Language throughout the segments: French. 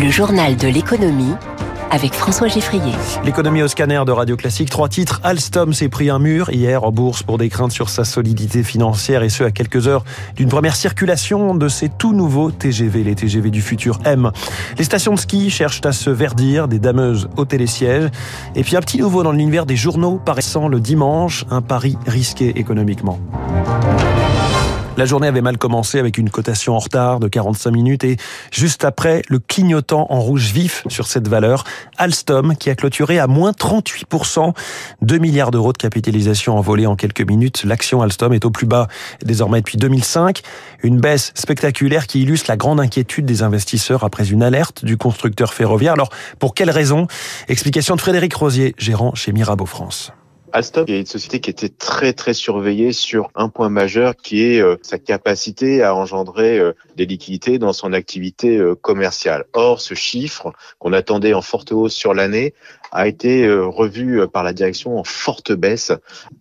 Le journal de l'économie avec François Geffrier. L'économie au scanner de Radio Classique. Trois titres. Alstom s'est pris un mur hier en bourse pour des craintes sur sa solidité financière et ce à quelques heures d'une première circulation de ces tout nouveaux TGV, les TGV du futur M. Les stations de ski cherchent à se verdir, des dameuses au télésiège. Et puis un petit nouveau dans l'univers des journaux paraissant le dimanche, un pari risqué économiquement. La journée avait mal commencé avec une cotation en retard de 45 minutes et juste après, le clignotant en rouge vif sur cette valeur, Alstom qui a clôturé à moins 38%, 2 milliards d'euros de capitalisation envolée en quelques minutes. L'action Alstom est au plus bas désormais depuis 2005, une baisse spectaculaire qui illustre la grande inquiétude des investisseurs après une alerte du constructeur ferroviaire. Alors, pour quelles raisons Explication de Frédéric Rosier, gérant chez Mirabeau France. Alstom est une société qui était très très surveillée sur un point majeur qui est euh, sa capacité à engendrer euh, des liquidités dans son activité euh, commerciale. Or, ce chiffre qu'on attendait en forte hausse sur l'année a été revu par la direction en forte baisse.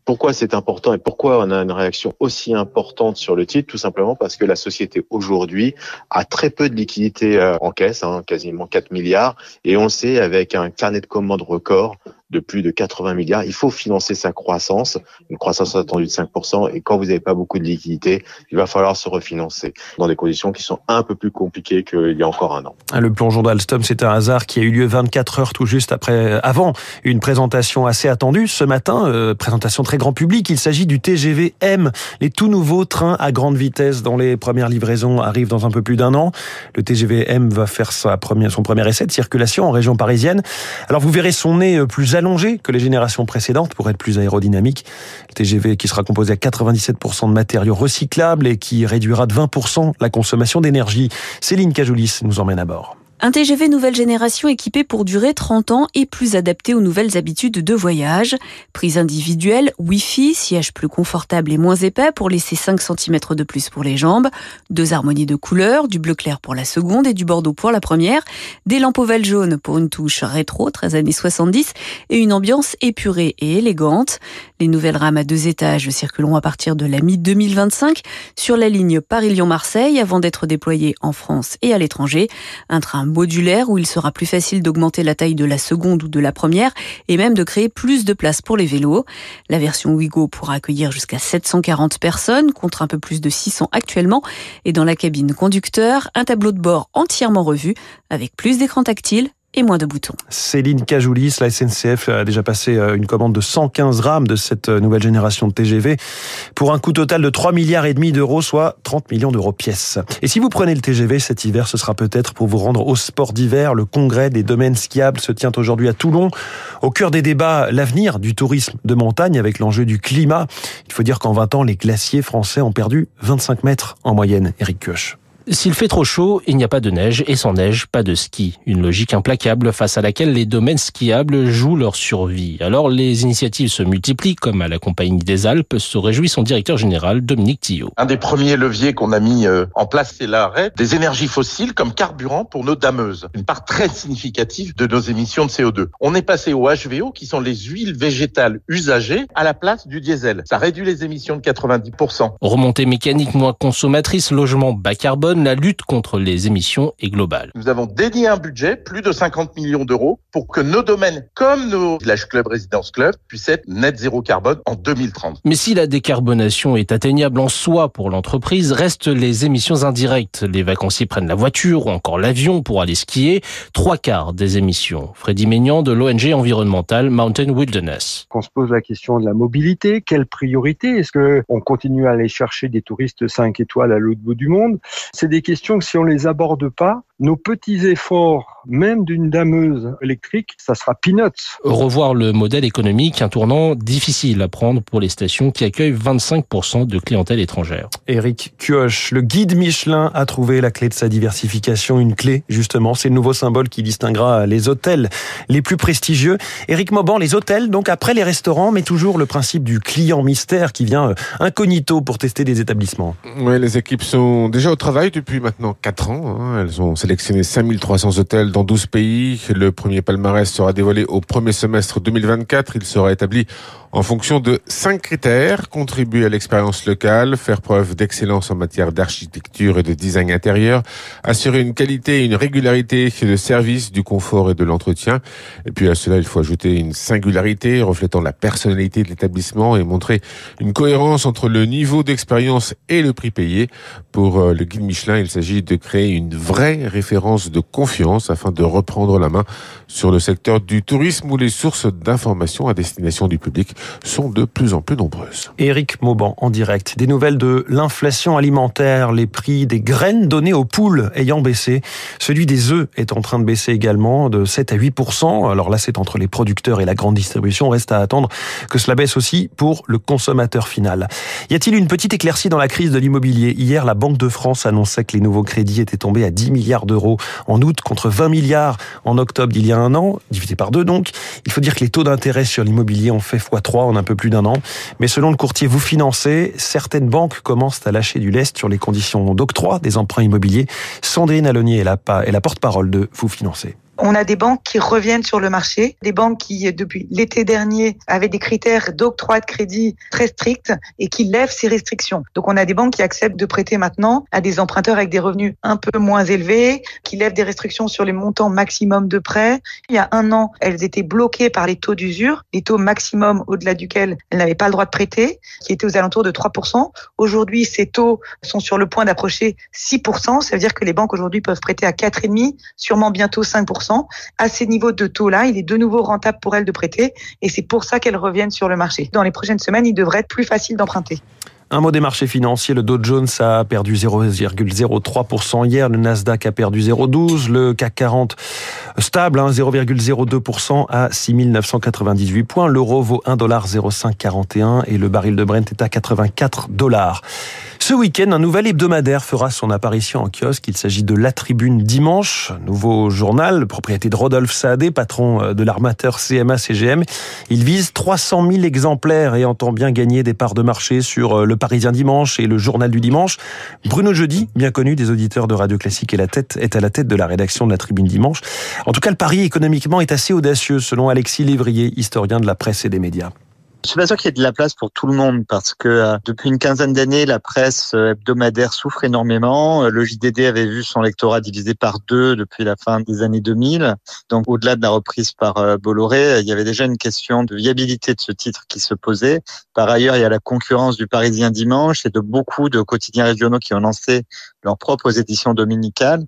Pourquoi c'est important et pourquoi on a une réaction aussi importante sur le titre? Tout simplement parce que la société aujourd'hui a très peu de liquidités en caisse, hein, quasiment 4 milliards, et on le sait avec un carnet de commandes record de plus de 80 milliards. Il faut financer sa croissance, une croissance attendue de 5%. Et quand vous n'avez pas beaucoup de liquidités, il va falloir se refinancer dans des conditions qui sont un peu plus compliquées qu'il y a encore un an. Le plongeon d'Alstom, c'est un hasard qui a eu lieu 24 heures tout juste après, avant une présentation assez attendue ce matin, euh, présentation très grand public. Il s'agit du TGV M, les tout nouveaux trains à grande vitesse dont les premières livraisons arrivent dans un peu plus d'un an. Le TGV M va faire sa première, son premier essai de circulation en région parisienne. Alors vous verrez son nez plus allongé que les générations précédentes pour être plus aérodynamique. Le TGV qui sera composé à 97% de matériaux recyclables et qui réduira de 20% la consommation d'énergie. Céline Cajoulis nous emmène à bord. Un TGV nouvelle génération équipé pour durer 30 ans et plus adapté aux nouvelles habitudes de voyage. Prise individuelle, Wi-Fi, siège plus confortable et moins épais pour laisser 5 cm de plus pour les jambes, deux harmonies de couleurs, du bleu clair pour la seconde et du bordeaux pour la première, des lampes ovales jaunes pour une touche rétro 13 années 70 et une ambiance épurée et élégante. Les nouvelles rames à deux étages circuleront à partir de la mi-2025 sur la ligne Paris-Lyon-Marseille avant d'être déployées en France et à l'étranger. Un train modulaire où il sera plus facile d'augmenter la taille de la seconde ou de la première et même de créer plus de place pour les vélos. La version Wigo pourra accueillir jusqu'à 740 personnes contre un peu plus de 600 actuellement et dans la cabine conducteur, un tableau de bord entièrement revu avec plus d'écran tactile, et moins de boutons. Céline Cajoulis, la SNCF a déjà passé euh, une commande de 115 rames de cette euh, nouvelle génération de TGV pour un coût total de 3 milliards et demi d'euros, soit 30 millions d'euros pièce. Et si vous prenez le TGV cet hiver, ce sera peut-être pour vous rendre au sport d'hiver. Le congrès des domaines skiables se tient aujourd'hui à Toulon. Au cœur des débats, l'avenir du tourisme de montagne avec l'enjeu du climat. Il faut dire qu'en 20 ans, les glaciers français ont perdu 25 mètres en moyenne. Eric Koch. S'il fait trop chaud, il n'y a pas de neige et sans neige, pas de ski. Une logique implacable face à laquelle les domaines skiables jouent leur survie. Alors les initiatives se multiplient, comme à la Compagnie des Alpes, se réjouit son directeur général Dominique Tillot. Un des premiers leviers qu'on a mis euh, en place, c'est l'arrêt des énergies fossiles comme carburant pour nos dameuses. Une part très significative de nos émissions de CO2. On est passé au HVO, qui sont les huiles végétales usagées, à la place du diesel. Ça réduit les émissions de 90%. Remontée mécanique moins consommatrice, logement bas carbone, la lutte contre les émissions est globale. Nous avons dédié un budget, plus de 50 millions d'euros, pour que nos domaines, comme nos village club, résidence club, puissent être net zéro carbone en 2030. Mais si la décarbonation est atteignable en soi pour l'entreprise, restent les émissions indirectes. Les vacanciers prennent la voiture ou encore l'avion pour aller skier. Trois quarts des émissions. Freddy Maignan de l'ONG environnementale Mountain Wilderness. On se pose la question de la mobilité. Quelle priorité Est-ce que on continue à aller chercher des touristes 5 étoiles à l'autre bout du monde? C'est des questions que si on les aborde pas, nos petits efforts, même d'une dameuse électrique, ça sera peanuts. Revoir le modèle économique, un tournant difficile à prendre pour les stations qui accueillent 25% de clientèle étrangère. Éric Kioch, le guide Michelin a trouvé la clé de sa diversification, une clé justement, c'est le nouveau symbole qui distinguera les hôtels les plus prestigieux. Éric Mauban, les hôtels, donc après les restaurants, mais toujours le principe du client mystère qui vient euh, incognito pour tester des établissements. Oui, les équipes sont déjà au travail depuis maintenant 4 ans. Hein. Elles ont sélectionné 5300 hôtels dans 12 pays. Le premier palmarès sera dévoilé au premier semestre 2024. Il sera établi en fonction de cinq critères, contribuer à l'expérience locale, faire preuve d'excellence en matière d'architecture et de design intérieur, assurer une qualité et une régularité de service, du confort et de l'entretien. Et puis à cela, il faut ajouter une singularité reflétant la personnalité de l'établissement et montrer une cohérence entre le niveau d'expérience et le prix payé. Pour euh, le guide Michelin, il s'agit de créer une vraie référence de confiance afin de reprendre la main sur le secteur du tourisme où les sources d'information à destination du public sont de plus en plus nombreuses. Éric Mauban en direct. Des nouvelles de l'inflation alimentaire, les prix des graines données aux poules ayant baissé. Celui des œufs est en train de baisser également de 7 à 8% Alors là, c'est entre les producteurs et la grande distribution. Reste à attendre que cela baisse aussi pour le consommateur final. Y a-t-il une petite éclaircie dans la crise de l'immobilier? Hier, la Banque de France annonçait que les nouveaux crédits étaient tombés à 10 milliards d'euros en août contre 20 milliards en octobre d'il y a un an, divisé par deux donc. Il faut dire que les taux d'intérêt sur l'immobilier ont fait x3 en un peu plus d'un an. Mais selon le courtier Vous Financez, certaines banques commencent à lâcher du lest sur les conditions d'octroi des emprunts immobiliers. Sandrine Alonier est la, est la porte-parole de Vous Financez. On a des banques qui reviennent sur le marché, des banques qui, depuis l'été dernier, avaient des critères d'octroi de crédit très stricts et qui lèvent ces restrictions. Donc on a des banques qui acceptent de prêter maintenant à des emprunteurs avec des revenus un peu moins élevés, qui lèvent des restrictions sur les montants maximum de prêts. Il y a un an, elles étaient bloquées par les taux d'usure, les taux maximum au-delà duquel elles n'avaient pas le droit de prêter, qui étaient aux alentours de 3%. Aujourd'hui, ces taux sont sur le point d'approcher 6%. Ça veut dire que les banques aujourd'hui peuvent prêter à 4,5%, sûrement bientôt 5%. À ces niveaux de taux-là, il est de nouveau rentable pour elles de prêter et c'est pour ça qu'elles reviennent sur le marché. Dans les prochaines semaines, il devrait être plus facile d'emprunter. Un mot des marchés financiers, le Dow Jones a perdu 0,03% hier, le Nasdaq a perdu 0,12%, le CAC 40 stable, 0,02% hein, à 6998 points, l'euro vaut 1,0541 et le baril de Brent est à 84 dollars. Ce week-end, un nouvel hebdomadaire fera son apparition en kiosque. Il s'agit de La Tribune Dimanche, nouveau journal, propriété de Rodolphe Saadé, patron euh, de l'armateur CMA-CGM. Il vise 300 000 exemplaires et entend bien gagner des parts de marché sur euh, le Parisien Dimanche et le Journal du Dimanche. Bruno Jeudi, bien connu des auditeurs de Radio Classique, est, la tête, est à la tête de la rédaction de La Tribune Dimanche. En tout cas, le pari économiquement est assez audacieux, selon Alexis Lévrier, historien de la presse et des médias. Je suis pas sûr qu'il y ait de la place pour tout le monde parce que euh, depuis une quinzaine d'années, la presse euh, hebdomadaire souffre énormément. Euh, le JDD avait vu son lectorat divisé par deux depuis la fin des années 2000. Donc, au-delà de la reprise par Bolloré, il y avait déjà une question de viabilité de ce titre qui se posait. Par ailleurs, il y a la concurrence du Parisien Dimanche et de beaucoup de quotidiens régionaux qui ont lancé leurs propres éditions dominicales.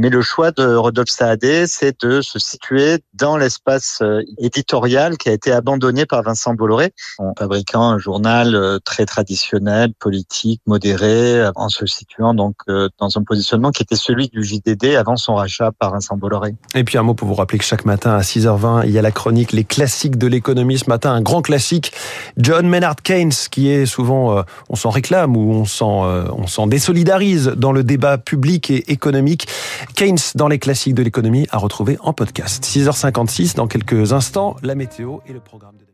Mais le choix de Rodolphe Saadé, c'est de se situer dans l'espace euh, éditorial qui a été abandonné par Vincent Bolloré, en fabriquant un journal euh, très traditionnel, politique, modéré, euh, en se situant donc dans un positionnement qui était celui du JDD avant son rachat par Vincent Bolloré. Et puis un mot pour vous rappeler que chaque matin à 6h20, il y a la chronique Les classiques de l'économie. Ce matin, un grand classique, John Maynard Keynes, qui est souvent, on s'en réclame ou on s'en, on s'en désolidarise dans le débat public et économique. Keynes dans les classiques de l'économie à retrouver en podcast. 6h56 dans quelques instants, la météo et le programme de